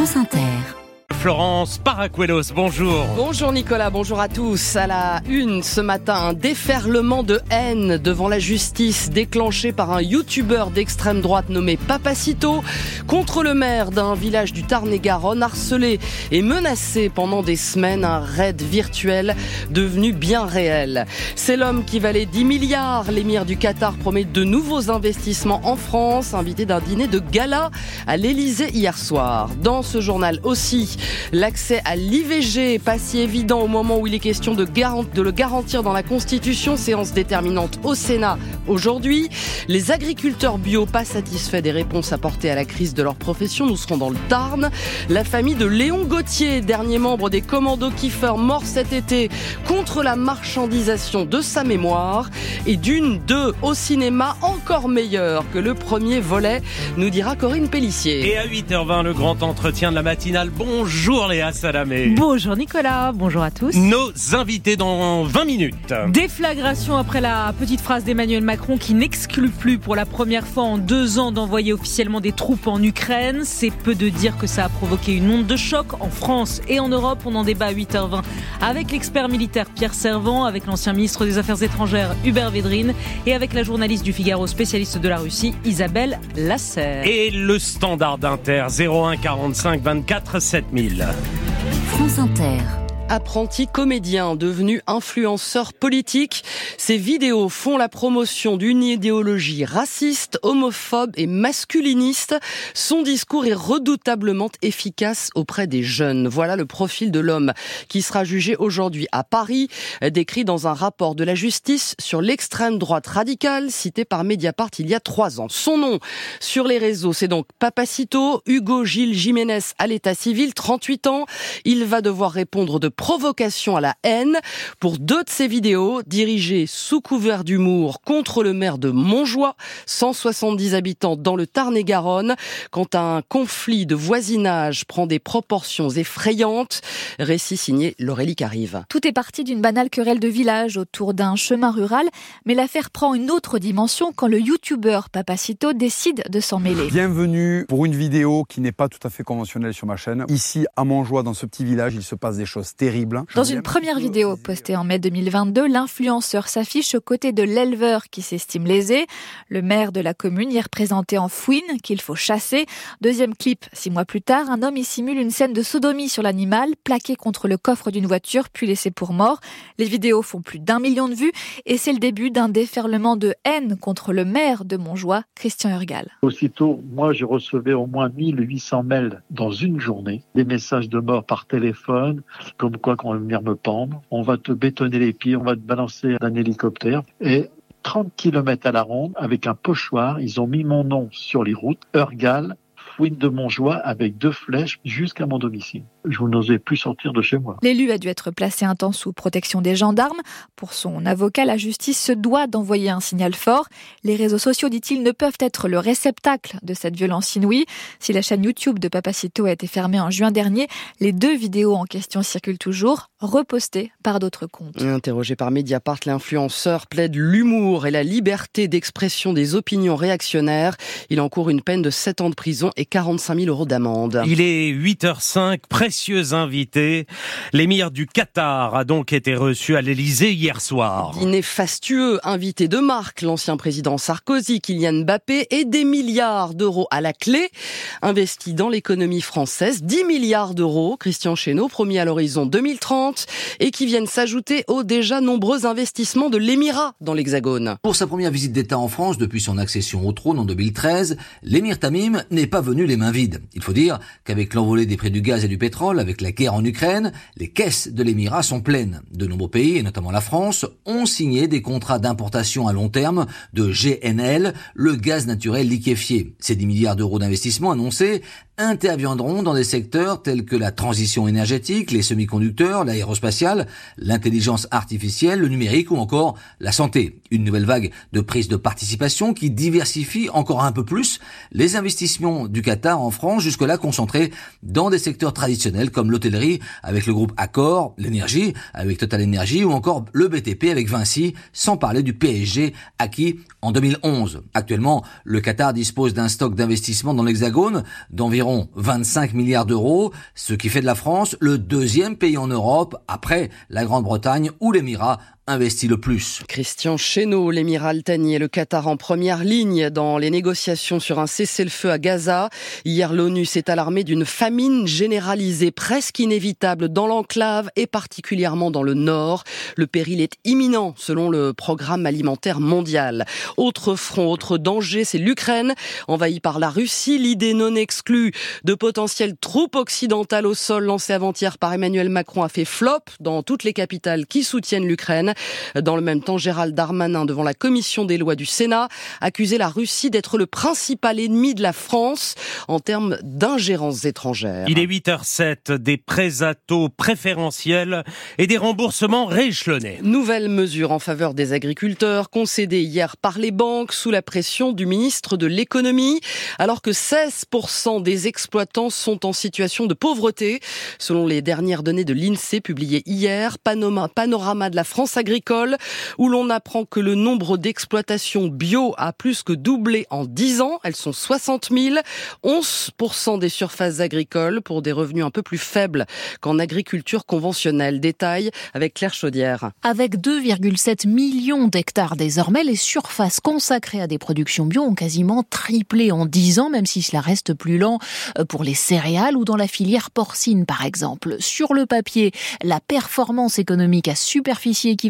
France Inter. Florence Paracuelos, bonjour. Bonjour Nicolas, bonjour à tous. À la une ce matin, un déferlement de haine devant la justice déclenché par un youtubeur d'extrême droite nommé Papacito contre le maire d'un village du Tarn-et-Garonne harcelé et menacé pendant des semaines un raid virtuel devenu bien réel. C'est l'homme qui valait 10 milliards. L'émir du Qatar promet de nouveaux investissements en France, invité d'un dîner de gala à l'Elysée hier soir. Dans ce journal aussi, L'accès à l'IVG pas si évident au moment où il est question de, le garantir dans la Constitution, séance déterminante au Sénat aujourd'hui. Les agriculteurs bio pas satisfaits des réponses apportées à la crise de leur profession, nous serons dans le Tarn. La famille de Léon Gauthier, dernier membre des commandos Kiefer, mort cet été contre la marchandisation de sa mémoire. Et d'une, deux au cinéma encore meilleur que le premier volet, nous dira Corinne Pellissier. Et à 8h20, le grand entretien de la matinale. Bonjour Bonjour Léa Salamé. Bonjour Nicolas, bonjour à tous. Nos invités dans 20 minutes. Déflagration après la petite phrase d'Emmanuel Macron qui n'exclut plus pour la première fois en deux ans d'envoyer officiellement des troupes en Ukraine. C'est peu de dire que ça a provoqué une onde de choc en France et en Europe. On en débat à 8h20 avec l'expert militaire Pierre Servant, avec l'ancien ministre des Affaires étrangères Hubert Védrine et avec la journaliste du Figaro spécialiste de la Russie Isabelle Lasserre. Et le standard d'Inter 01 45 24 7000. France Inter apprenti comédien devenu influenceur politique. Ses vidéos font la promotion d'une idéologie raciste, homophobe et masculiniste. Son discours est redoutablement efficace auprès des jeunes. Voilà le profil de l'homme qui sera jugé aujourd'hui à Paris, décrit dans un rapport de la justice sur l'extrême droite radicale cité par Mediapart il y a trois ans. Son nom sur les réseaux, c'est donc Papacito, Hugo Gilles Jiménez à l'état civil, 38 ans. Il va devoir répondre de provocation à la haine pour deux de ses vidéos dirigées sous couvert d'humour contre le maire de Montjoie, 170 habitants dans le Tarn-et-Garonne, quand un conflit de voisinage prend des proportions effrayantes. Récit signé Laurélie Carive. Tout est parti d'une banale querelle de village autour d'un chemin rural, mais l'affaire prend une autre dimension quand le youtubeur Papacito décide de s'en mêler. Bienvenue pour une vidéo qui n'est pas tout à fait conventionnelle sur ma chaîne. Ici, à Montjoie, dans ce petit village, il se passe des choses terribles Hein. Dans une première vidéo postée en mai 2022, l'influenceur s'affiche aux côtés de l'éleveur qui s'estime lésé. Le maire de la commune y est représenté en fouine qu'il faut chasser. Deuxième clip, six mois plus tard, un homme y simule une scène de sodomie sur l'animal, plaqué contre le coffre d'une voiture puis laissé pour mort. Les vidéos font plus d'un million de vues et c'est le début d'un déferlement de haine contre le maire de Montjoie, Christian Urgal. Aussitôt, moi, je recevais au moins 1800 mails dans une journée, des messages de mort par téléphone, comme quoi qu'on va venir me pendre, on va te bétonner les pieds, on va te balancer d'un hélicoptère. Et 30 km à la ronde, avec un pochoir, ils ont mis mon nom sur les routes, Urgal, fouine de Montjoie avec deux flèches jusqu'à mon domicile? Je n'osais plus sortir de chez moi. L'élu a dû être placé un temps sous protection des gendarmes. Pour son avocat, la justice se doit d'envoyer un signal fort. Les réseaux sociaux, dit-il, ne peuvent être le réceptacle de cette violence inouïe. Si la chaîne YouTube de Papacito a été fermée en juin dernier, les deux vidéos en question circulent toujours, repostées par d'autres comptes. Interrogé par Mediapart, l'influenceur plaide l'humour et la liberté d'expression des opinions réactionnaires. Il encourt une peine de 7 ans de prison et 45 000 euros d'amende. Il est 8h05, précieux invité. L'émir du Qatar a donc été reçu à l'Elysée hier soir. Dîner fastueux, invité de marque, l'ancien président Sarkozy, Kylian Mbappé et des milliards d'euros à la clé, investis dans l'économie française, 10 milliards d'euros, Christian Chesneau, promis à l'horizon 2030, et qui viennent s'ajouter aux déjà nombreux investissements de l'émirat dans l'Hexagone. Pour sa première visite d'État en France depuis son accession au trône en 2013, l'émir Tamim n'est pas venu les mains vides. Il faut dire qu'avec l'envolée des prix du gaz et du pétrole, avec la guerre en Ukraine, les caisses de l'Émirat sont pleines. De nombreux pays, et notamment la France, ont signé des contrats d'importation à long terme de GNL, le gaz naturel liquéfié. Ces 10 milliards d'euros d'investissement annoncés interviendront dans des secteurs tels que la transition énergétique, les semi-conducteurs, l'aérospatiale, l'intelligence artificielle, le numérique ou encore la santé. Une nouvelle vague de prise de participation qui diversifie encore un peu plus les investissements du Qatar en France, jusque-là concentrés dans des secteurs traditionnels comme l'hôtellerie avec le groupe Accor, l'énergie avec Total Energy ou encore le BTP avec Vinci, sans parler du PSG acquis en 2011. Actuellement, le Qatar dispose d'un stock d'investissement dans l'Hexagone d'environ environ 25 milliards d'euros, ce qui fait de la France le deuxième pays en Europe après la Grande-Bretagne ou l'Émirat investi le plus. Christian Chesneau, l'émiral Altani et le Qatar en première ligne dans les négociations sur un cessez-le-feu à Gaza. Hier, l'ONU s'est alarmée d'une famine généralisée presque inévitable dans l'enclave et particulièrement dans le nord. Le péril est imminent selon le programme alimentaire mondial. Autre front, autre danger, c'est l'Ukraine, envahie par la Russie. L'idée non exclue de potentielles troupes occidentales au sol lancée avant-hier par Emmanuel Macron a fait flop dans toutes les capitales qui soutiennent l'Ukraine. Dans le même temps, Gérald Darmanin, devant la commission des lois du Sénat, accusait la Russie d'être le principal ennemi de la France en termes d'ingérence étrangère. Il est 8h07, des prêts à taux préférentiels et des remboursements rééchelonnés. Nouvelle mesure en faveur des agriculteurs concédée hier par les banques sous la pression du ministre de l'économie, alors que 16% des exploitants sont en situation de pauvreté, selon les dernières données de l'INSEE publiées hier. Panorama de la France agricole, où l'on apprend que le nombre d'exploitations bio a plus que doublé en 10 ans. Elles sont 60 000, 11% des surfaces agricoles pour des revenus un peu plus faibles qu'en agriculture conventionnelle. Détail avec Claire Chaudière. Avec 2,7 millions d'hectares désormais, les surfaces consacrées à des productions bio ont quasiment triplé en 10 ans, même si cela reste plus lent euh, pour les céréales ou dans la filière porcine par exemple. Sur le papier, la performance économique à superficie équivalente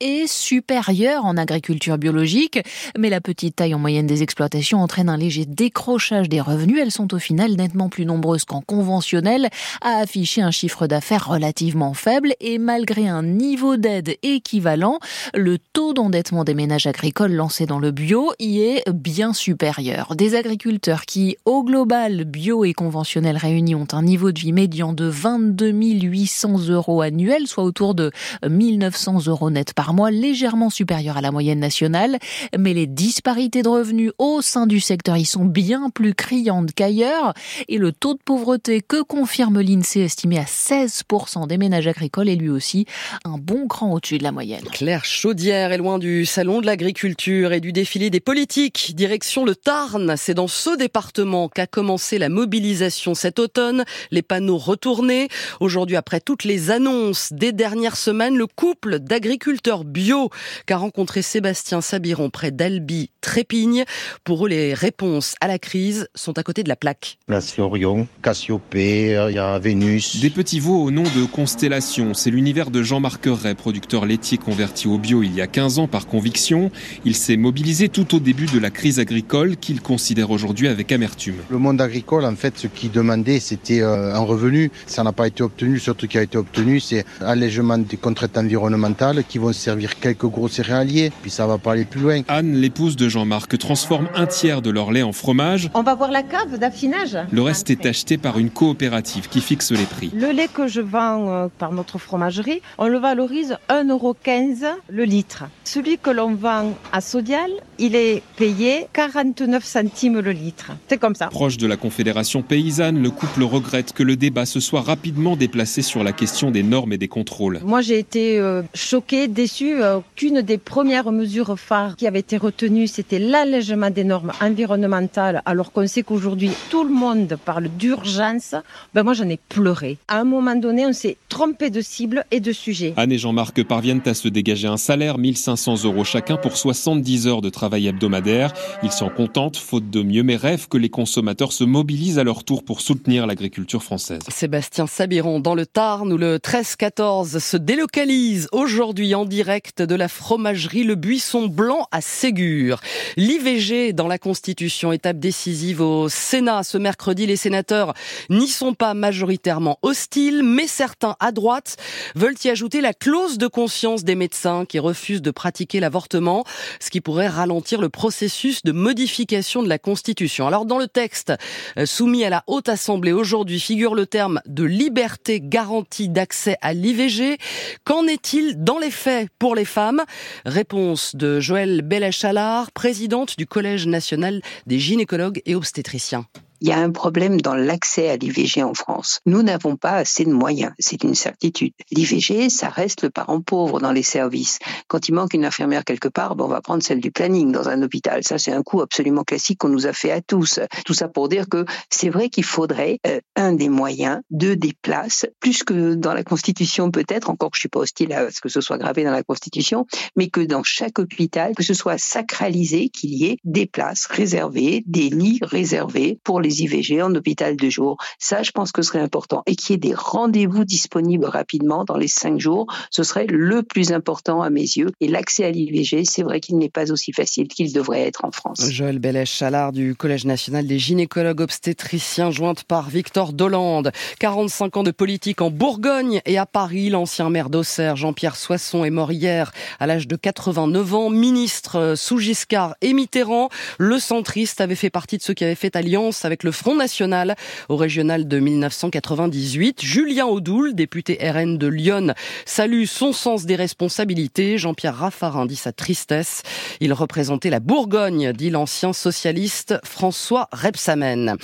est supérieure en agriculture biologique, mais la petite taille en moyenne des exploitations entraîne un léger décrochage des revenus. Elles sont au final nettement plus nombreuses qu'en conventionnel à afficher un chiffre d'affaires relativement faible et malgré un niveau d'aide équivalent, le taux d'endettement des ménages agricoles lancés dans le bio y est bien supérieur. Des agriculteurs qui, au global, bio et conventionnel réunis, ont un niveau de vie médian de 22 800 euros annuels, soit autour de 1900 euros euros net par mois, légèrement supérieur à la moyenne nationale, mais les disparités de revenus au sein du secteur y sont bien plus criantes qu'ailleurs, et le taux de pauvreté que confirme l'INSEE estimé à 16% des ménages agricoles est lui aussi un bon cran au-dessus de la moyenne. Claire Chaudière est loin du salon de l'agriculture et du défilé des politiques. Direction le Tarn, c'est dans ce département qu'a commencé la mobilisation cet automne, les panneaux retournés. Aujourd'hui, après toutes les annonces des dernières semaines, le couple d'agriculteurs agriculteurs bio qu'a rencontré Sébastien Sabiron près d'Albi, Trépigne. Pour eux, les réponses à la crise sont à côté de la plaque. Là, c'est Orion, Cassiopée, il y a Vénus. Des petits veaux au nom de Constellation. C'est l'univers de Jean-Marc Ray, producteur laitier converti au bio il y a 15 ans par conviction. Il s'est mobilisé tout au début de la crise agricole qu'il considère aujourd'hui avec amertume. Le monde agricole, en fait, ce qu'il demandait, c'était euh, un revenu. Ça n'a pas été obtenu. Surtout qui a été obtenu, c'est allègement des contraintes environnementales qui vont servir quelques gros céréaliers, puis ça va pas aller plus loin. Anne, l'épouse de Jean-Marc, transforme un tiers de leur lait en fromage. On va voir la cave d'affinage. Le reste est acheté par une coopérative qui fixe les prix. Le lait que je vends euh, par notre fromagerie, on le valorise 1,15€ le litre. Celui que l'on vend à Sodial, il est payé 49 centimes le litre. C'est comme ça. Proche de la Confédération paysanne, le couple regrette que le débat se soit rapidement déplacé sur la question des normes et des contrôles. Moi, j'ai été euh, choquée, déçue euh, qu'une des premières mesures phares qui avait été retenue, c'était l'allègement des normes environnementales, alors qu'on sait qu'aujourd'hui, tout le monde parle d'urgence. Ben moi, j'en ai pleuré. À un moment donné, on s'est trompé de cible et de sujet. Anne et Jean-Marc parviennent à se dégager un salaire, 1500 euros chacun pour 70 heures de travail hebdomadaire. Ils s'en contentent, faute de mieux, mais rêvent que les consommateurs se mobilisent à leur tour pour soutenir l'agriculture française. Sébastien Sabiron, dans le Tarn, où le 13-14 se délocalise aujourd'hui aujourd'hui en direct de la fromagerie Le Buisson Blanc à Ségur. L'IVG dans la Constitution, étape décisive au Sénat. Ce mercredi, les sénateurs n'y sont pas majoritairement hostiles, mais certains à droite veulent y ajouter la clause de conscience des médecins qui refusent de pratiquer l'avortement, ce qui pourrait ralentir le processus de modification de la Constitution. Alors dans le texte euh, soumis à la Haute Assemblée aujourd'hui figure le terme de liberté garantie d'accès à l'IVG. Qu'en est-il dans les faits pour les femmes Réponse de Joëlle Bellachalard, présidente du Collège national des gynécologues et obstétriciens. Il y a un problème dans l'accès à l'IVG en France. Nous n'avons pas assez de moyens, c'est une certitude. L'IVG, ça reste le parent pauvre dans les services. Quand il manque une infirmière quelque part, ben on va prendre celle du planning dans un hôpital. Ça, c'est un coup absolument classique qu'on nous a fait à tous. Tout ça pour dire que c'est vrai qu'il faudrait euh, un des moyens, deux des places, plus que dans la Constitution peut-être, encore que je suis pas hostile à ce que ce soit gravé dans la Constitution, mais que dans chaque hôpital, que ce soit sacralisé, qu'il y ait des places réservées, des lits réservés pour les IVG en hôpital de jour. Ça, je pense que ce serait important. Et qu'il y ait des rendez-vous disponibles rapidement dans les cinq jours, ce serait le plus important à mes yeux. Et l'accès à l'IVG, c'est vrai qu'il n'est pas aussi facile qu'il devrait être en France. Joël Bellèche-Chalard du Collège national des gynécologues obstétriciens, jointe par Victor Dolande. 45 ans de politique en Bourgogne et à Paris, l'ancien maire d'Auxerre, Jean-Pierre Soisson, est mort hier à l'âge de 89 ans, ministre sous Giscard et Mitterrand. Le centriste avait fait partie de ceux qui avaient fait alliance avec le Front National au régional de 1998. Julien Audoul, député RN de Lyon, salue son sens des responsabilités. Jean-Pierre Raffarin dit sa tristesse. Il représentait la Bourgogne, dit l'ancien socialiste François Rebsamen.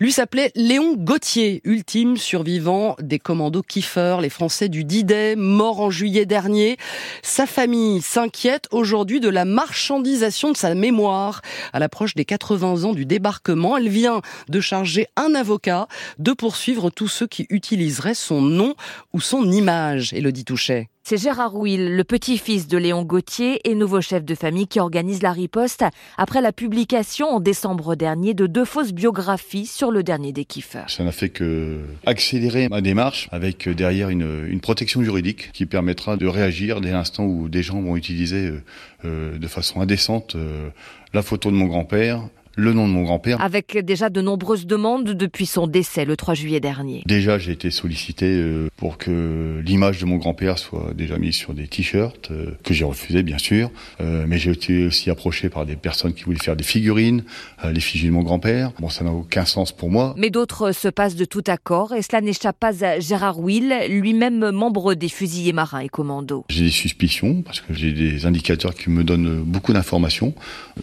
Lui s'appelait Léon Gauthier, ultime survivant des commandos Kiefer, les Français du D-Day, mort en juillet dernier. Sa famille s'inquiète aujourd'hui de la marchandisation de sa mémoire à l'approche des 80 ans du débarquement. Elle vient de charger un avocat de poursuivre tous ceux qui utiliseraient son nom ou son image. Elodie Touchet. C'est Gérard Will, le petit-fils de Léon Gauthier et nouveau chef de famille qui organise la riposte après la publication en décembre dernier de deux fausses biographies sur le dernier des kiffeurs. Ça n'a fait que accélérer ma démarche avec derrière une, une, protection juridique qui permettra de réagir dès l'instant où des gens vont utiliser euh, euh de façon indécente euh, la photo de mon grand-père, le nom de mon grand-père. Avec déjà de nombreuses demandes depuis son décès le 3 juillet dernier. Déjà, j'ai été sollicité euh, pour que l'image de mon grand-père soit déjà mise sur des t-shirts, euh, que j'ai refusé bien sûr. Euh, mais j'ai été aussi approché par des personnes qui voulaient faire des figurines, l'effigie de mon grand-père. Bon, ça n'a aucun sens pour moi. Mais d'autres se passent de tout accord et cela n'échappe pas à Gérard Will, lui-même membre des fusiliers marins et commandos. J'ai des suspicions parce que j'ai des indicateurs qui me donnent beaucoup d'informations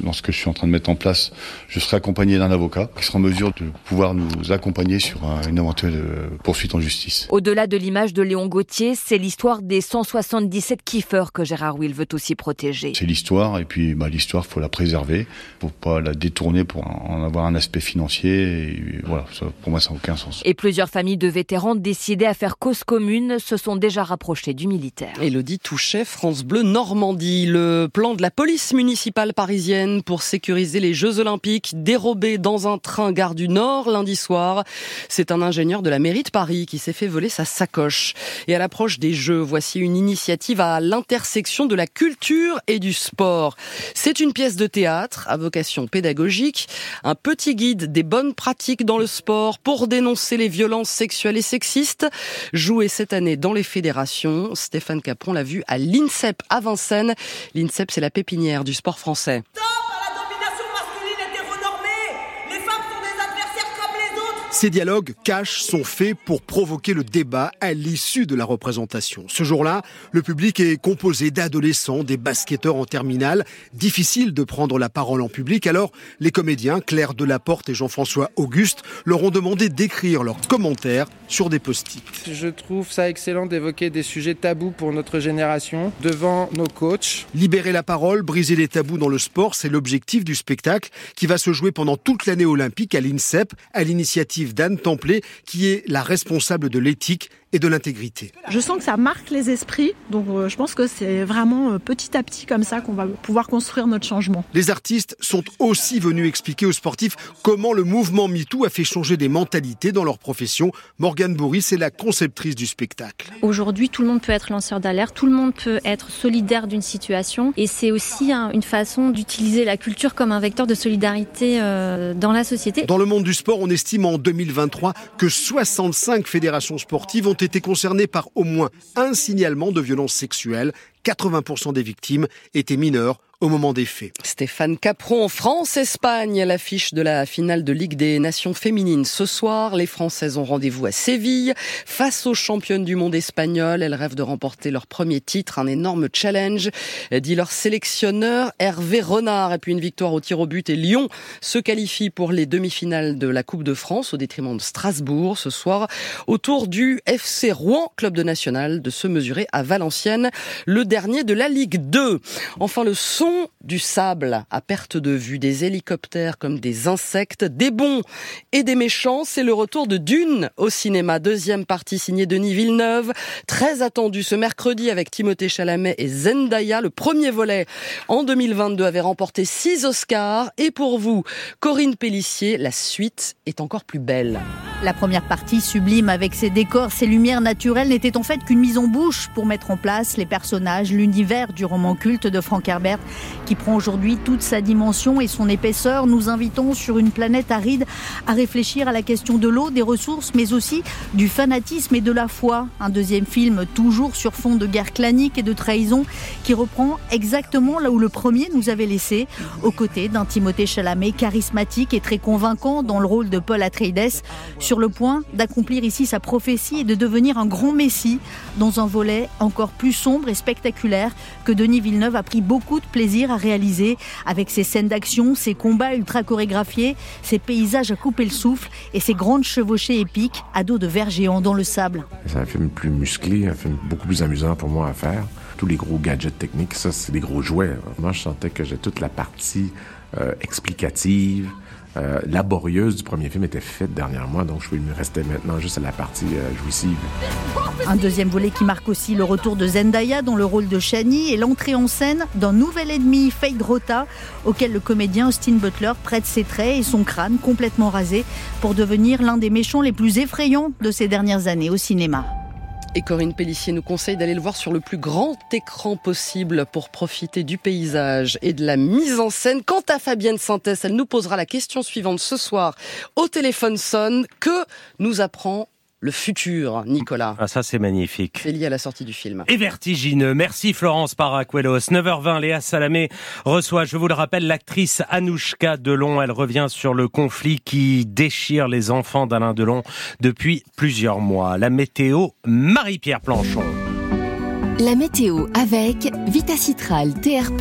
dans ce que je suis en train de mettre en place je serai accompagné d'un avocat qui sera en mesure de pouvoir nous accompagner sur une éventuelle euh, poursuite en justice. Au-delà de l'image de Léon Gauthier, c'est l'histoire des 177 kiffeurs que Gérard Will veut aussi protéger. C'est l'histoire et puis bah, l'histoire, faut la préserver, faut pas la détourner pour en avoir un aspect financier. Et voilà, ça, pour moi, ça n'a aucun sens. Et plusieurs familles de vétérans décidées à faire cause commune se sont déjà rapprochées du militaire. Elodie Touchet, France Bleu Normandie. Le plan de la police municipale parisienne pour sécuriser les Jeux Olympiques dérobé dans un train gare du Nord lundi soir. C'est un ingénieur de la mairie de Paris qui s'est fait voler sa sacoche. Et à l'approche des Jeux, voici une initiative à l'intersection de la culture et du sport. C'est une pièce de théâtre à vocation pédagogique, un petit guide des bonnes pratiques dans le sport pour dénoncer les violences sexuelles et sexistes. Joué cette année dans les fédérations, Stéphane Capron l'a vu à l'INSEP à Vincennes. L'INSEP, c'est la pépinière du sport français. Ces dialogues cash sont faits pour provoquer le débat à l'issue de la représentation. Ce jour-là, le public est composé d'adolescents, des basketteurs en terminale. Difficile de prendre la parole en public, alors les comédiens Claire Delaporte et Jean-François Auguste leur ont demandé d'écrire leurs commentaires sur des post-it. Je trouve ça excellent d'évoquer des sujets tabous pour notre génération devant nos coachs. Libérer la parole, briser les tabous dans le sport, c'est l'objectif du spectacle qui va se jouer pendant toute l'année olympique à l'INSEP, à l'initiative d'Anne Templet, qui est la responsable de l'éthique et de l'intégrité. Je sens que ça marque les esprits, donc euh, je pense que c'est vraiment euh, petit à petit comme ça qu'on va pouvoir construire notre changement. Les artistes sont aussi venus expliquer aux sportifs comment le mouvement MeToo a fait changer des mentalités dans leur profession. Morgane Bourris est la conceptrice du spectacle. Aujourd'hui, tout le monde peut être lanceur d'alerte, tout le monde peut être solidaire d'une situation, et c'est aussi une façon d'utiliser la culture comme un vecteur de solidarité euh, dans la société. Dans le monde du sport, on estime en 2023 que 65 fédérations sportives ont été concernées par au moins un signalement de violence sexuelle. 80% des victimes étaient mineures au moment des faits. Stéphane Capron, France-Espagne, l'affiche de la finale de Ligue des Nations féminines. Ce soir, les Françaises ont rendez-vous à Séville face aux championnes du monde espagnol. Elles rêvent de remporter leur premier titre, un énorme challenge, dit leur sélectionneur Hervé Renard. Et puis une victoire au tir au but et Lyon se qualifie pour les demi-finales de la Coupe de France au détriment de Strasbourg ce soir autour du FC Rouen, club de national, de se mesurer à Valenciennes, le dernier de la Ligue 2. Enfin, le son du sable à perte de vue, des hélicoptères comme des insectes, des bons et des méchants, c'est le retour de Dune au cinéma. Deuxième partie signée Denis Villeneuve, très attendu ce mercredi avec Timothée Chalamet et Zendaya. Le premier volet en 2022 avait remporté six Oscars. Et pour vous, Corinne Pellissier, la suite est encore plus belle. La première partie, sublime avec ses décors, ses lumières naturelles, n'était en fait qu'une mise en bouche pour mettre en place les personnages, l'univers du roman culte de Frank Herbert, qui prend aujourd'hui toute sa dimension et son épaisseur. Nous invitons sur une planète aride à réfléchir à la question de l'eau, des ressources, mais aussi du fanatisme et de la foi. Un deuxième film, toujours sur fond de guerre clanique et de trahison, qui reprend exactement là où le premier nous avait laissé, aux côtés d'un Timothée Chalamet charismatique et très convaincant dans le rôle de Paul Atreides le point d'accomplir ici sa prophétie et de devenir un grand messie dans un volet encore plus sombre et spectaculaire que Denis Villeneuve a pris beaucoup de plaisir à réaliser avec ses scènes d'action, ses combats ultra chorégraphiés, ses paysages à couper le souffle et ses grandes chevauchées épiques à dos de verre géant dans le sable. C'est un film plus musclé, un film beaucoup plus amusant pour moi à faire. Tous les gros gadgets techniques, ça c'est des gros jouets. Moi je sentais que j'ai toute la partie euh, explicative, euh, laborieuse du premier film était faite derrière moi, donc je me restais maintenant juste à la partie euh, jouissive. Un deuxième volet qui marque aussi le retour de Zendaya dans le rôle de Shani et l'entrée en scène d'un nouvel ennemi, Fade Rota, auquel le comédien Austin Butler prête ses traits et son crâne complètement rasé pour devenir l'un des méchants les plus effrayants de ces dernières années au cinéma. Et Corinne Pellissier nous conseille d'aller le voir sur le plus grand écran possible pour profiter du paysage et de la mise en scène. Quant à Fabienne Sintès, elle nous posera la question suivante ce soir au téléphone sonne. Que nous apprend le futur, Nicolas. Ah, ça, c'est magnifique. C'est lié à la sortie du film. Et vertigineux. Merci Florence Paracuelos. 9h20, Léa Salamé reçoit, je vous le rappelle, l'actrice Anouchka Delon. Elle revient sur le conflit qui déchire les enfants d'Alain Delon depuis plusieurs mois. La météo, Marie-Pierre Planchon. La météo avec Vitacitral TR+,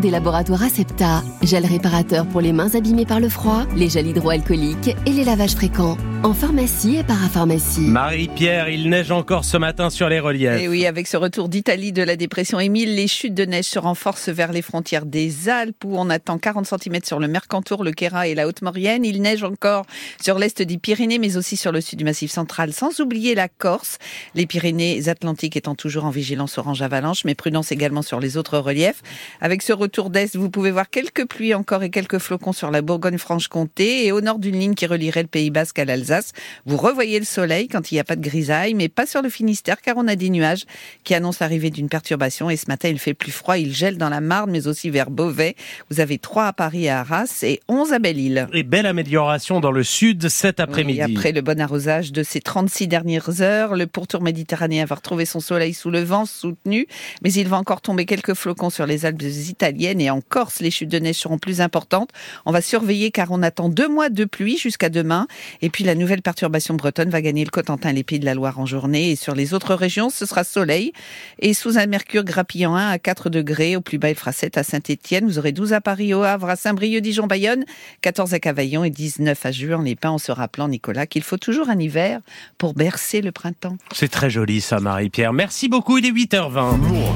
des laboratoires Acepta, gel réparateur pour les mains abîmées par le froid, les gels hydroalcooliques et les lavages fréquents. En pharmacie et parapharmacie. Marie-Pierre, il neige encore ce matin sur les reliefs. Et oui, avec ce retour d'Italie de la dépression Émile, les chutes de neige se renforcent vers les frontières des Alpes où on attend 40 cm sur le Mercantour, le Queyras et la Haute-Maurienne. Il neige encore sur l'est des Pyrénées, mais aussi sur le sud du Massif central, sans oublier la Corse. Les Pyrénées Atlantiques étant toujours en vigilance orange avalanche, mais prudence également sur les autres reliefs. Avec ce retour d'est, vous pouvez voir quelques pluies encore et quelques flocons sur la Bourgogne-Franche-Comté et au nord d'une ligne qui relierait le Pays Basque à l'Alsace. Vous revoyez le soleil quand il n'y a pas de grisaille, mais pas sur le Finistère car on a des nuages qui annoncent l'arrivée d'une perturbation et ce matin il fait plus froid, il gèle dans la Marne mais aussi vers Beauvais. Vous avez 3 à Paris et à Arras et 11 à Belle-Île. Et belle amélioration dans le sud cet après-midi. Oui, après le bon arrosage de ces 36 dernières heures, le pourtour méditerranéen va retrouver son soleil sous le vent mais il va encore tomber quelques flocons sur les Alpes italiennes et en Corse, les chutes de neige seront plus importantes. On va surveiller car on attend deux mois de pluie jusqu'à demain et puis la nouvelle perturbation bretonne va gagner le Cotentin les Pays de la Loire en journée. Et sur les autres régions, ce sera soleil. Et sous un mercure grappillant 1 à 4 degrés. Au plus bas, il fera 7 à Saint-Etienne. Vous aurez 12 à Paris, au Havre, à Saint-Brieuc, Dijon, Bayonne, 14 à Cavaillon et 19 à Juan-les-Pins en se rappelant, Nicolas, qu'il faut toujours un hiver pour bercer le printemps. C'est très joli ça, Marie-Pierre. Merci beaucoup, il est 8h20.